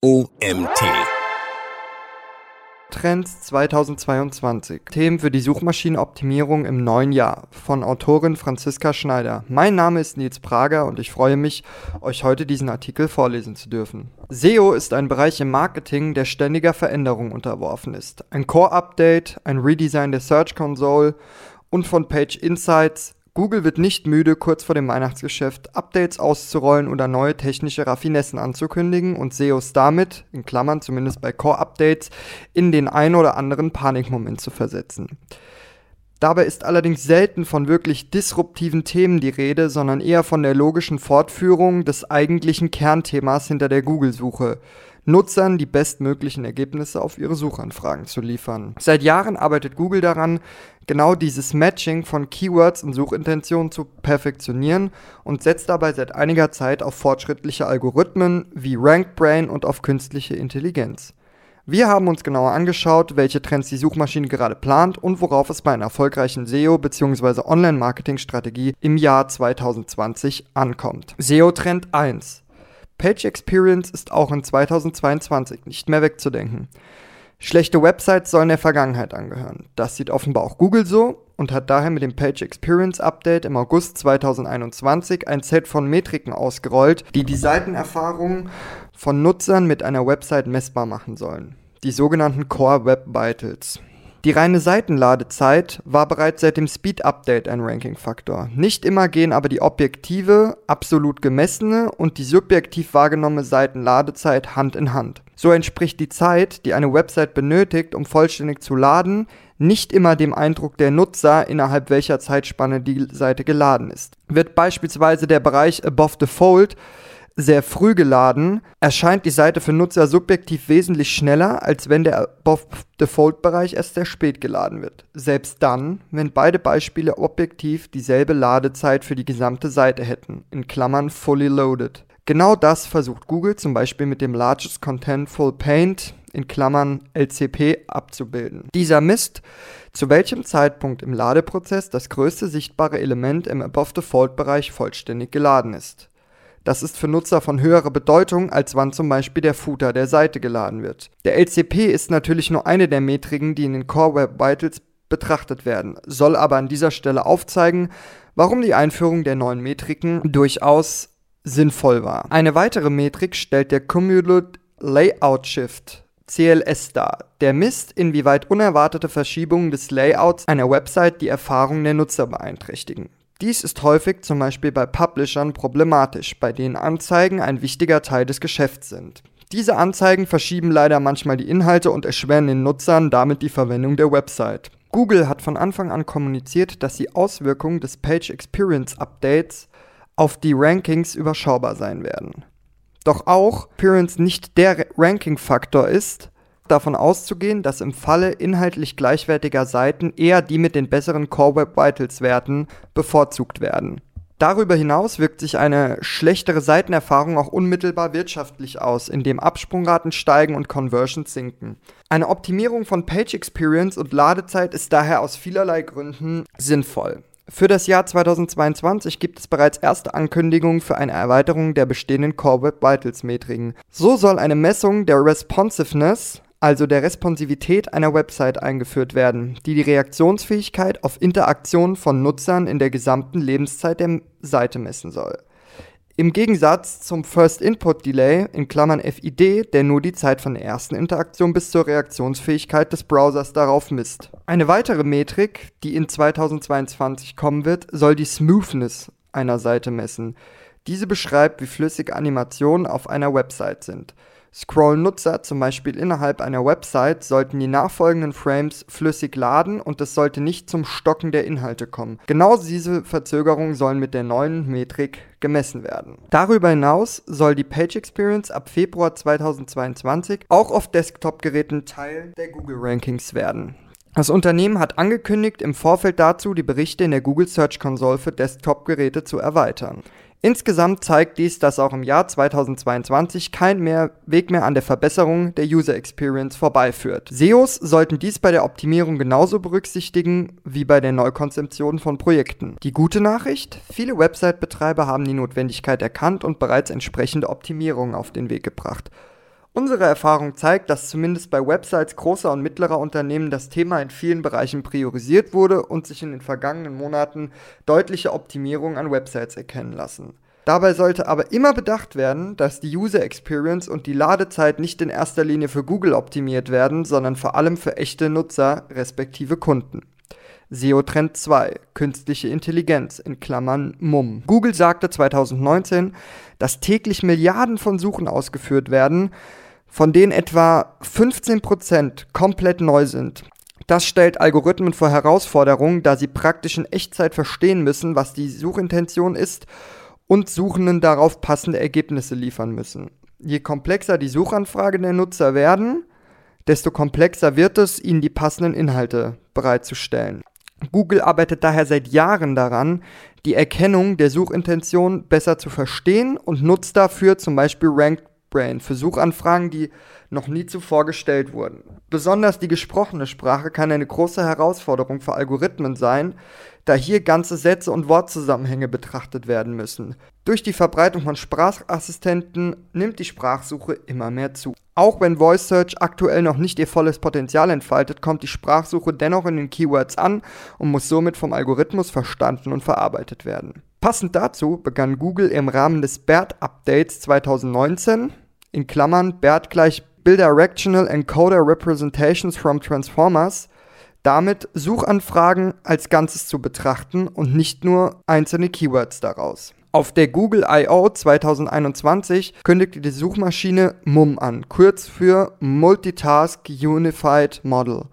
OMT. Trends 2022. Themen für die Suchmaschinenoptimierung im neuen Jahr von Autorin Franziska Schneider. Mein Name ist Nils Prager und ich freue mich, euch heute diesen Artikel vorlesen zu dürfen. SEO ist ein Bereich im Marketing, der ständiger Veränderung unterworfen ist. Ein Core-Update, ein Redesign der Search Console und von Page Insights Google wird nicht müde, kurz vor dem Weihnachtsgeschäft Updates auszurollen oder neue technische Raffinessen anzukündigen und SEOs damit, in Klammern zumindest bei Core-Updates, in den ein oder anderen Panikmoment zu versetzen. Dabei ist allerdings selten von wirklich disruptiven Themen die Rede, sondern eher von der logischen Fortführung des eigentlichen Kernthemas hinter der Google-Suche. Nutzern die bestmöglichen Ergebnisse auf ihre Suchanfragen zu liefern. Seit Jahren arbeitet Google daran, genau dieses Matching von Keywords und Suchintentionen zu perfektionieren und setzt dabei seit einiger Zeit auf fortschrittliche Algorithmen wie RankBrain und auf künstliche Intelligenz. Wir haben uns genauer angeschaut, welche Trends die Suchmaschine gerade plant und worauf es bei einer erfolgreichen SEO bzw. Online-Marketing-Strategie im Jahr 2020 ankommt. SEO-Trend 1 Page Experience ist auch in 2022 nicht mehr wegzudenken. Schlechte Websites sollen der Vergangenheit angehören. Das sieht offenbar auch Google so und hat daher mit dem Page Experience Update im August 2021 ein Set von Metriken ausgerollt, die die Seitenerfahrung von Nutzern mit einer Website messbar machen sollen. Die sogenannten Core Web Vitals. Die reine Seitenladezeit war bereits seit dem Speed-Update ein Ranking-Faktor. Nicht immer gehen aber die objektive, absolut gemessene und die subjektiv wahrgenommene Seitenladezeit Hand in Hand. So entspricht die Zeit, die eine Website benötigt, um vollständig zu laden, nicht immer dem Eindruck der Nutzer, innerhalb welcher Zeitspanne die Seite geladen ist. Wird beispielsweise der Bereich Above the Fold sehr früh geladen, erscheint die Seite für Nutzer subjektiv wesentlich schneller, als wenn der Above-Default-Bereich erst sehr spät geladen wird. Selbst dann, wenn beide Beispiele objektiv dieselbe Ladezeit für die gesamte Seite hätten, in Klammern fully loaded. Genau das versucht Google zum Beispiel mit dem Largest Contentful Paint in Klammern LCP abzubilden. Dieser misst, zu welchem Zeitpunkt im Ladeprozess das größte sichtbare Element im Above-Default-Bereich vollständig geladen ist. Das ist für Nutzer von höherer Bedeutung, als wann zum Beispiel der Footer der Seite geladen wird. Der LCP ist natürlich nur eine der Metriken, die in den Core Web Vitals betrachtet werden, soll aber an dieser Stelle aufzeigen, warum die Einführung der neuen Metriken durchaus sinnvoll war. Eine weitere Metrik stellt der Cumulative Layout Shift CLS dar. Der misst, inwieweit unerwartete Verschiebungen des Layouts einer Website die Erfahrung der Nutzer beeinträchtigen. Dies ist häufig zum Beispiel bei Publishern problematisch, bei denen Anzeigen ein wichtiger Teil des Geschäfts sind. Diese Anzeigen verschieben leider manchmal die Inhalte und erschweren den Nutzern damit die Verwendung der Website. Google hat von Anfang an kommuniziert, dass die Auswirkungen des Page Experience Updates auf die Rankings überschaubar sein werden. Doch auch Appearance nicht der Ranking-Faktor ist, davon auszugehen, dass im Falle inhaltlich gleichwertiger Seiten eher die mit den besseren Core Web Vitals Werten bevorzugt werden. Darüber hinaus wirkt sich eine schlechtere Seitenerfahrung auch unmittelbar wirtschaftlich aus, indem Absprungraten steigen und Conversions sinken. Eine Optimierung von Page Experience und Ladezeit ist daher aus vielerlei Gründen sinnvoll. Für das Jahr 2022 gibt es bereits erste Ankündigungen für eine Erweiterung der bestehenden Core Web Vitals Metriken. So soll eine Messung der Responsiveness also der Responsivität einer Website eingeführt werden, die die Reaktionsfähigkeit auf Interaktionen von Nutzern in der gesamten Lebenszeit der Seite messen soll. Im Gegensatz zum First Input Delay in Klammern FID, der nur die Zeit von der ersten Interaktion bis zur Reaktionsfähigkeit des Browsers darauf misst. Eine weitere Metrik, die in 2022 kommen wird, soll die Smoothness einer Seite messen. Diese beschreibt, wie flüssig Animationen auf einer Website sind. Scrollen Nutzer zum Beispiel innerhalb einer Website, sollten die nachfolgenden Frames flüssig laden und es sollte nicht zum Stocken der Inhalte kommen. Genau diese Verzögerungen sollen mit der neuen Metrik gemessen werden. Darüber hinaus soll die Page Experience ab Februar 2022 auch auf Desktop-Geräten Teil der Google Rankings werden. Das Unternehmen hat angekündigt, im Vorfeld dazu die Berichte in der Google Search Console für Desktop-Geräte zu erweitern. Insgesamt zeigt dies, dass auch im Jahr 2022 kein mehr Weg mehr an der Verbesserung der User Experience vorbeiführt. SEOs sollten dies bei der Optimierung genauso berücksichtigen wie bei der Neukonzeption von Projekten. Die gute Nachricht, viele Website-Betreiber haben die Notwendigkeit erkannt und bereits entsprechende Optimierungen auf den Weg gebracht. Unsere Erfahrung zeigt, dass zumindest bei Websites großer und mittlerer Unternehmen das Thema in vielen Bereichen priorisiert wurde und sich in den vergangenen Monaten deutliche Optimierungen an Websites erkennen lassen. Dabei sollte aber immer bedacht werden, dass die User Experience und die Ladezeit nicht in erster Linie für Google optimiert werden, sondern vor allem für echte Nutzer respektive Kunden. SEO Trend 2, künstliche Intelligenz in Klammern MUM. Google sagte 2019, dass täglich Milliarden von Suchen ausgeführt werden, von denen etwa 15% komplett neu sind. Das stellt Algorithmen vor Herausforderungen, da sie praktisch in Echtzeit verstehen müssen, was die Suchintention ist und Suchenden darauf passende Ergebnisse liefern müssen. Je komplexer die Suchanfragen der Nutzer werden, desto komplexer wird es, ihnen die passenden Inhalte bereitzustellen. Google arbeitet daher seit Jahren daran, die Erkennung der Suchintention besser zu verstehen und nutzt dafür zum Beispiel Ranked Brain für Suchanfragen, die noch nie zuvor gestellt wurden. Besonders die gesprochene Sprache kann eine große Herausforderung für Algorithmen sein, da hier ganze Sätze und Wortzusammenhänge betrachtet werden müssen. Durch die Verbreitung von Sprachassistenten nimmt die Sprachsuche immer mehr zu. Auch wenn Voice Search aktuell noch nicht ihr volles Potenzial entfaltet, kommt die Sprachsuche dennoch in den Keywords an und muss somit vom Algorithmus verstanden und verarbeitet werden. Passend dazu begann Google im Rahmen des BERT-Updates 2019, in Klammern BERT gleich Bidirectional Encoder Representations from Transformers, damit Suchanfragen als Ganzes zu betrachten und nicht nur einzelne Keywords daraus. Auf der Google I.O. 2021 kündigte die Suchmaschine MUM an, kurz für Multitask Unified Model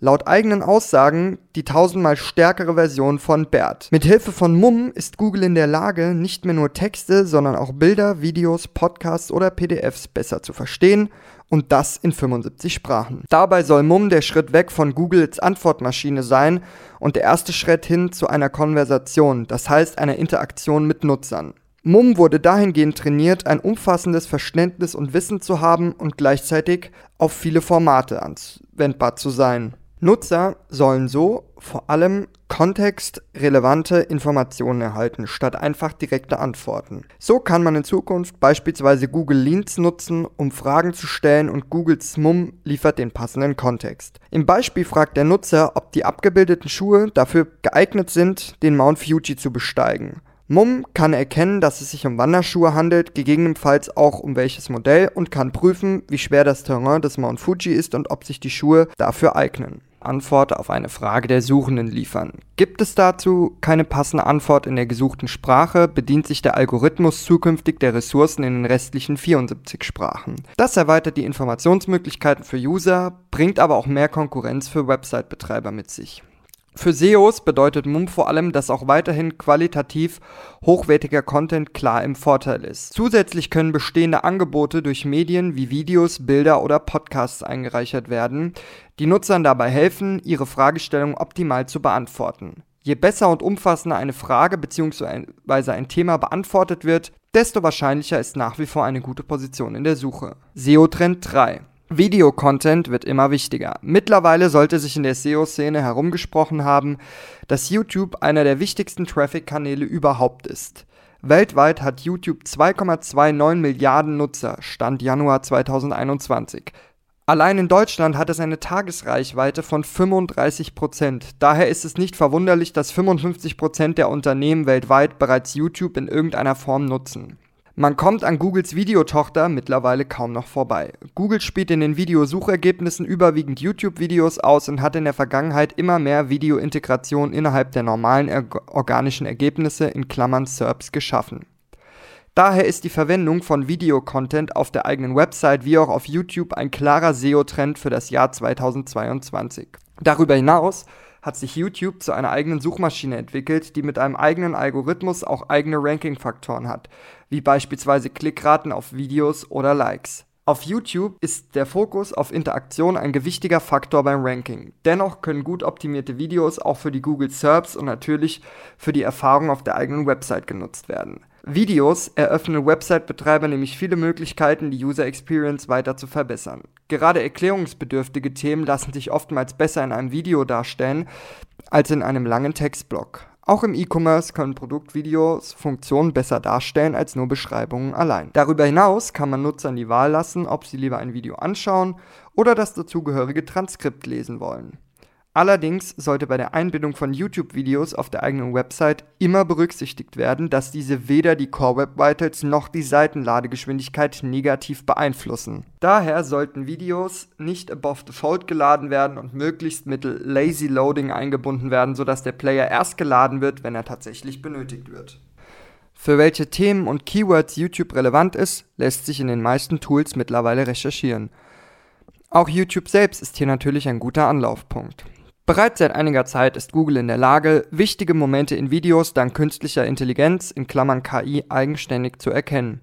laut eigenen Aussagen die tausendmal stärkere Version von BERT. Mit Hilfe von MUM ist Google in der Lage, nicht mehr nur Texte, sondern auch Bilder, Videos, Podcasts oder PDFs besser zu verstehen und das in 75 Sprachen. Dabei soll MUM der Schritt weg von Googles Antwortmaschine sein und der erste Schritt hin zu einer Konversation, das heißt einer Interaktion mit Nutzern. Mumm wurde dahingehend trainiert, ein umfassendes Verständnis und Wissen zu haben und gleichzeitig auf viele Formate anwendbar zu sein. Nutzer sollen so vor allem kontextrelevante Informationen erhalten, statt einfach direkte Antworten. So kann man in Zukunft beispielsweise Google Leads nutzen, um Fragen zu stellen und Googles MUM liefert den passenden Kontext. Im Beispiel fragt der Nutzer, ob die abgebildeten Schuhe dafür geeignet sind, den Mount Fuji zu besteigen. Mumm kann erkennen, dass es sich um Wanderschuhe handelt, gegebenenfalls auch um welches Modell und kann prüfen, wie schwer das Terrain des Mount Fuji ist und ob sich die Schuhe dafür eignen. Antwort auf eine Frage der Suchenden liefern. Gibt es dazu keine passende Antwort in der gesuchten Sprache, bedient sich der Algorithmus zukünftig der Ressourcen in den restlichen 74 Sprachen. Das erweitert die Informationsmöglichkeiten für User, bringt aber auch mehr Konkurrenz für Website-Betreiber mit sich. Für SEOs bedeutet MUM vor allem, dass auch weiterhin qualitativ hochwertiger Content klar im Vorteil ist. Zusätzlich können bestehende Angebote durch Medien wie Videos, Bilder oder Podcasts eingereichert werden, die Nutzern dabei helfen, ihre Fragestellung optimal zu beantworten. Je besser und umfassender eine Frage bzw. ein Thema beantwortet wird, desto wahrscheinlicher ist nach wie vor eine gute Position in der Suche. SEO Trend 3 Videocontent wird immer wichtiger. Mittlerweile sollte sich in der SEO-Szene herumgesprochen haben, dass YouTube einer der wichtigsten Traffic-Kanäle überhaupt ist. Weltweit hat YouTube 2,29 Milliarden Nutzer, Stand Januar 2021. Allein in Deutschland hat es eine Tagesreichweite von 35% Daher ist es nicht verwunderlich, dass 55% der Unternehmen weltweit bereits YouTube in irgendeiner Form nutzen. Man kommt an Googles Videotochter mittlerweile kaum noch vorbei. Google spielt in den Videosuchergebnissen überwiegend YouTube-Videos aus und hat in der Vergangenheit immer mehr Videointegration innerhalb der normalen organischen Ergebnisse in Klammern SERPs geschaffen. Daher ist die Verwendung von Videocontent auf der eigenen Website wie auch auf YouTube ein klarer SEO-Trend für das Jahr 2022. Darüber hinaus hat sich YouTube zu einer eigenen Suchmaschine entwickelt, die mit einem eigenen Algorithmus auch eigene Ranking-Faktoren hat, wie beispielsweise Klickraten auf Videos oder Likes. Auf YouTube ist der Fokus auf Interaktion ein gewichtiger Faktor beim Ranking. Dennoch können gut optimierte Videos auch für die Google SERPs und natürlich für die Erfahrung auf der eigenen Website genutzt werden. Videos eröffnen Website-Betreiber nämlich viele Möglichkeiten, die User Experience weiter zu verbessern. Gerade erklärungsbedürftige Themen lassen sich oftmals besser in einem Video darstellen als in einem langen Textblock. Auch im E-Commerce können Produktvideos Funktionen besser darstellen als nur Beschreibungen allein. Darüber hinaus kann man Nutzern die Wahl lassen, ob sie lieber ein Video anschauen oder das dazugehörige Transkript lesen wollen. Allerdings sollte bei der Einbindung von YouTube-Videos auf der eigenen Website immer berücksichtigt werden, dass diese weder die Core Web Vitals noch die Seitenladegeschwindigkeit negativ beeinflussen. Daher sollten Videos nicht above the fold geladen werden und möglichst mittel Lazy Loading eingebunden werden, sodass der Player erst geladen wird, wenn er tatsächlich benötigt wird. Für welche Themen und Keywords YouTube relevant ist, lässt sich in den meisten Tools mittlerweile recherchieren. Auch YouTube selbst ist hier natürlich ein guter Anlaufpunkt. Bereits seit einiger Zeit ist Google in der Lage, wichtige Momente in Videos dank künstlicher Intelligenz in Klammern (KI) eigenständig zu erkennen.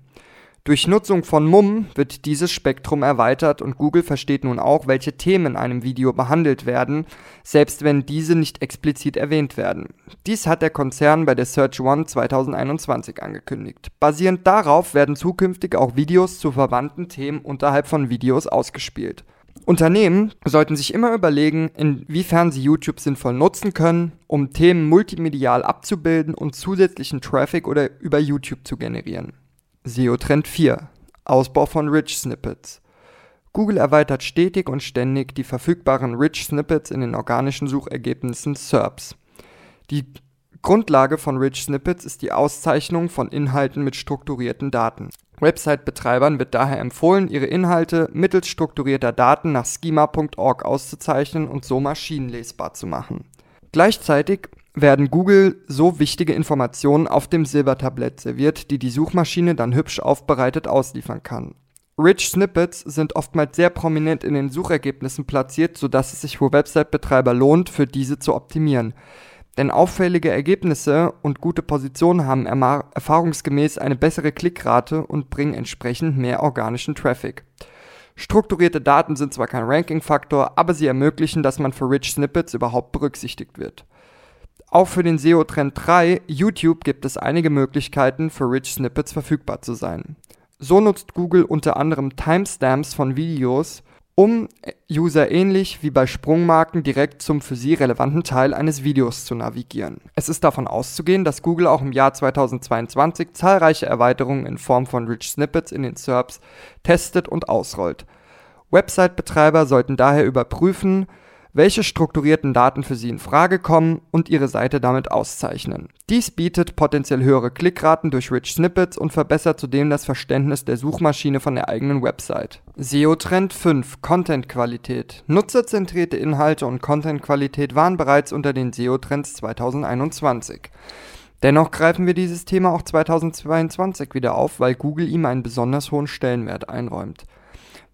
Durch Nutzung von MUM wird dieses Spektrum erweitert und Google versteht nun auch, welche Themen in einem Video behandelt werden, selbst wenn diese nicht explizit erwähnt werden. Dies hat der Konzern bei der Search One 2021 angekündigt. Basierend darauf werden zukünftig auch Videos zu verwandten Themen unterhalb von Videos ausgespielt Unternehmen sollten sich immer überlegen, inwiefern sie YouTube sinnvoll nutzen können, um Themen multimedial abzubilden und zusätzlichen Traffic oder über YouTube zu generieren. SEO Trend 4 Ausbau von Rich Snippets. Google erweitert stetig und ständig die verfügbaren Rich Snippets in den organischen Suchergebnissen SERPs. Die Grundlage von Rich Snippets ist die Auszeichnung von Inhalten mit strukturierten Daten. Website-Betreibern wird daher empfohlen, ihre Inhalte mittels strukturierter Daten nach schema.org auszuzeichnen und so maschinenlesbar zu machen. Gleichzeitig werden Google so wichtige Informationen auf dem Silbertablett serviert, die die Suchmaschine dann hübsch aufbereitet ausliefern kann. Rich Snippets sind oftmals sehr prominent in den Suchergebnissen platziert, sodass es sich für Website-Betreiber lohnt, für diese zu optimieren. Denn auffällige Ergebnisse und gute Positionen haben erfahrungsgemäß eine bessere Klickrate und bringen entsprechend mehr organischen Traffic. Strukturierte Daten sind zwar kein Ranking-Faktor, aber sie ermöglichen, dass man für Rich Snippets überhaupt berücksichtigt wird. Auch für den SEO-Trend 3 YouTube gibt es einige Möglichkeiten, für Rich Snippets verfügbar zu sein. So nutzt Google unter anderem Timestamps von Videos, um User ähnlich wie bei Sprungmarken direkt zum für sie relevanten Teil eines Videos zu navigieren. Es ist davon auszugehen, dass Google auch im Jahr 2022 zahlreiche Erweiterungen in Form von Rich Snippets in den SERPs testet und ausrollt. Website-Betreiber sollten daher überprüfen, welche strukturierten Daten für Sie in Frage kommen und Ihre Seite damit auszeichnen. Dies bietet potenziell höhere Klickraten durch Rich Snippets und verbessert zudem das Verständnis der Suchmaschine von der eigenen Website. SEO Trend 5 Content-Qualität Nutzerzentrierte Inhalte und Content-Qualität waren bereits unter den SEO-Trends 2021. Dennoch greifen wir dieses Thema auch 2022 wieder auf, weil Google ihm einen besonders hohen Stellenwert einräumt.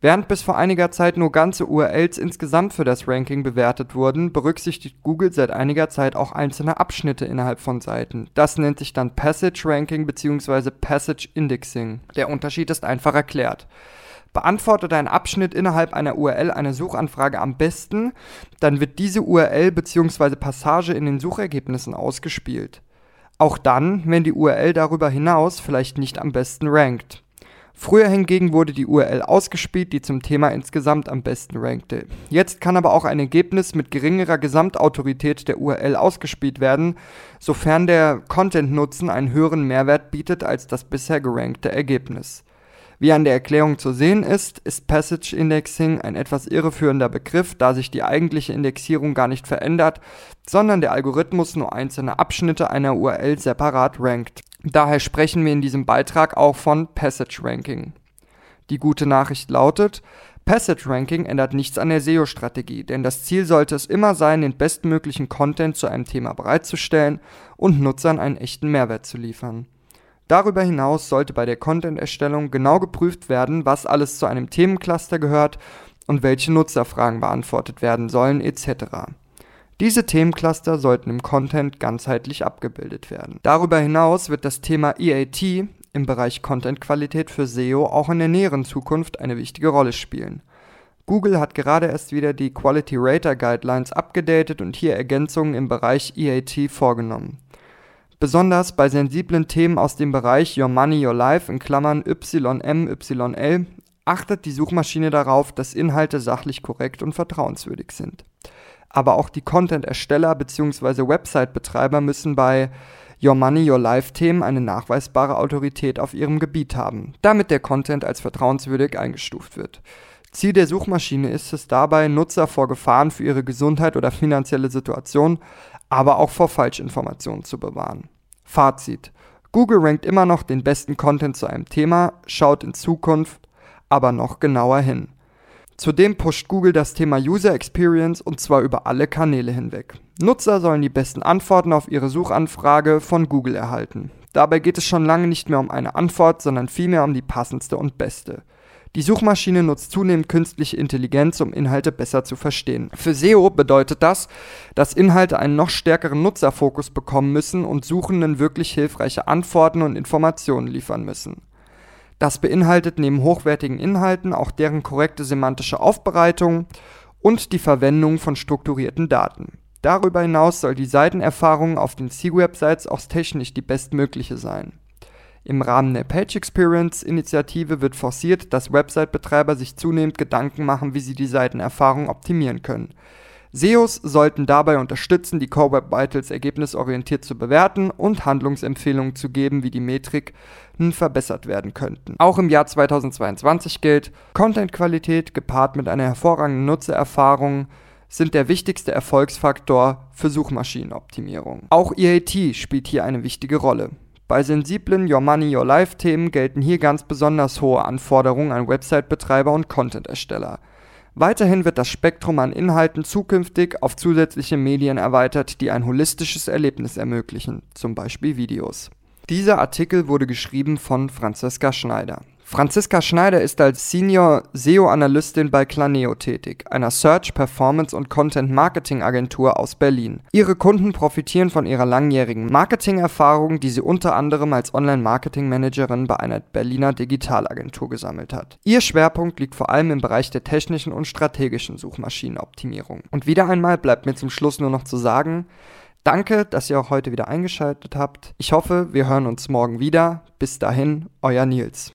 Während bis vor einiger Zeit nur ganze URLs insgesamt für das Ranking bewertet wurden, berücksichtigt Google seit einiger Zeit auch einzelne Abschnitte innerhalb von Seiten. Das nennt sich dann Passage Ranking bzw. Passage Indexing. Der Unterschied ist einfach erklärt. Beantwortet ein Abschnitt innerhalb einer URL eine Suchanfrage am besten, dann wird diese URL bzw. Passage in den Suchergebnissen ausgespielt. Auch dann, wenn die URL darüber hinaus vielleicht nicht am besten rankt. Früher hingegen wurde die URL ausgespielt, die zum Thema insgesamt am besten rankte. Jetzt kann aber auch ein Ergebnis mit geringerer Gesamtautorität der URL ausgespielt werden, sofern der Content-Nutzen einen höheren Mehrwert bietet als das bisher gerankte Ergebnis. Wie an der Erklärung zu sehen ist, ist Passage Indexing ein etwas irreführender Begriff, da sich die eigentliche Indexierung gar nicht verändert, sondern der Algorithmus nur einzelne Abschnitte einer URL separat rankt. Daher sprechen wir in diesem Beitrag auch von Passage Ranking. Die gute Nachricht lautet, Passage Ranking ändert nichts an der SEO-Strategie, denn das Ziel sollte es immer sein, den bestmöglichen Content zu einem Thema bereitzustellen und Nutzern einen echten Mehrwert zu liefern. Darüber hinaus sollte bei der Content-Erstellung genau geprüft werden, was alles zu einem Themencluster gehört und welche Nutzerfragen beantwortet werden sollen etc. Diese Themencluster sollten im Content ganzheitlich abgebildet werden. Darüber hinaus wird das Thema EAT im Bereich Contentqualität für SEO auch in der näheren Zukunft eine wichtige Rolle spielen. Google hat gerade erst wieder die Quality Rater Guidelines abgedatet und hier Ergänzungen im Bereich EAT vorgenommen. Besonders bei sensiblen Themen aus dem Bereich Your Money, Your Life in Klammern YM, YL achtet die Suchmaschine darauf, dass Inhalte sachlich korrekt und vertrauenswürdig sind. aber auch die Content-Ersteller bzw. Website-Betreiber müssen bei Your Money, Your Life-Themen eine nachweisbare Autorität auf ihrem Gebiet haben, damit der Content als vertrauenswürdig eingestuft wird. Ziel der Suchmaschine ist es dabei, Nutzer vor Gefahren für ihre Gesundheit oder finanzielle Situation, aber auch vor Falschinformationen zu bewahren. Fazit. Google rankt immer noch den besten Content zu einem Thema, schaut in Zukunft aber noch genauer hin. Zudem pusht Google das Thema User Experience und zwar über alle Kanäle hinweg. Nutzer sollen die besten Antworten auf ihre Suchanfrage von Google erhalten. Dabei geht es schon lange nicht mehr um eine Antwort, sondern vielmehr um die passendste und beste. Die Suchmaschine nutzt zunehmend künstliche Intelligenz, um Inhalte besser zu verstehen. Für SEO bedeutet das, dass Inhalte einen noch stärkeren Nutzerfokus bekommen müssen und Suchenden wirklich hilfreiche Antworten und Informationen liefern müssen. Das beinhaltet neben hochwertigen Inhalten auch deren korrekte semantische Aufbereitung und die Verwendung von strukturierten Daten. Darüber hinaus soll die Seitenerfahrung auf den C-Websites auch technisch die bestmögliche sein. Im Rahmen der Page Experience Initiative wird forciert, dass Website-Betreiber sich zunehmend Gedanken machen, wie sie die Seitenerfahrung optimieren können. SEOs sollten dabei unterstützen, die Core Web Vitals ergebnisorientiert zu bewerten und Handlungsempfehlungen zu geben, wie die Metriken verbessert werden könnten. Auch im Jahr 2022 gilt, Content-Qualität gepaart mit einer hervorragenden Nutzererfahrung sind der wichtigste Erfolgsfaktor für Suchmaschinenoptimierung. Auch EAT spielt hier eine wichtige Rolle. Bei sensiblen Your Money, Your Life Themen gelten hier ganz besonders hohe Anforderungen an Website-Betreiber und Content-Ersteller. Weiterhin wird das Spektrum an Inhalten zukünftig auf zusätzliche Medien erweitert, die ein holistisches Erlebnis ermöglichen, zum Beispiel Videos. Dieser Artikel wurde geschrieben von Franziska Schneider. Franziska Schneider ist als Senior SEO-Analystin bei Claneo tätig, einer Search, Performance und Content-Marketing-Agentur aus Berlin. Ihre Kunden profitieren von ihrer langjährigen Marketing-Erfahrung, die sie unter anderem als Online-Marketing-Managerin bei einer Berliner Digitalagentur gesammelt hat. Ihr Schwerpunkt liegt vor allem im Bereich der technischen und strategischen Suchmaschinenoptimierung. Und wieder einmal bleibt mir zum Schluss nur noch zu sagen, Danke, dass ihr auch heute wieder eingeschaltet habt. Ich hoffe, wir hören uns morgen wieder. Bis dahin, euer Nils.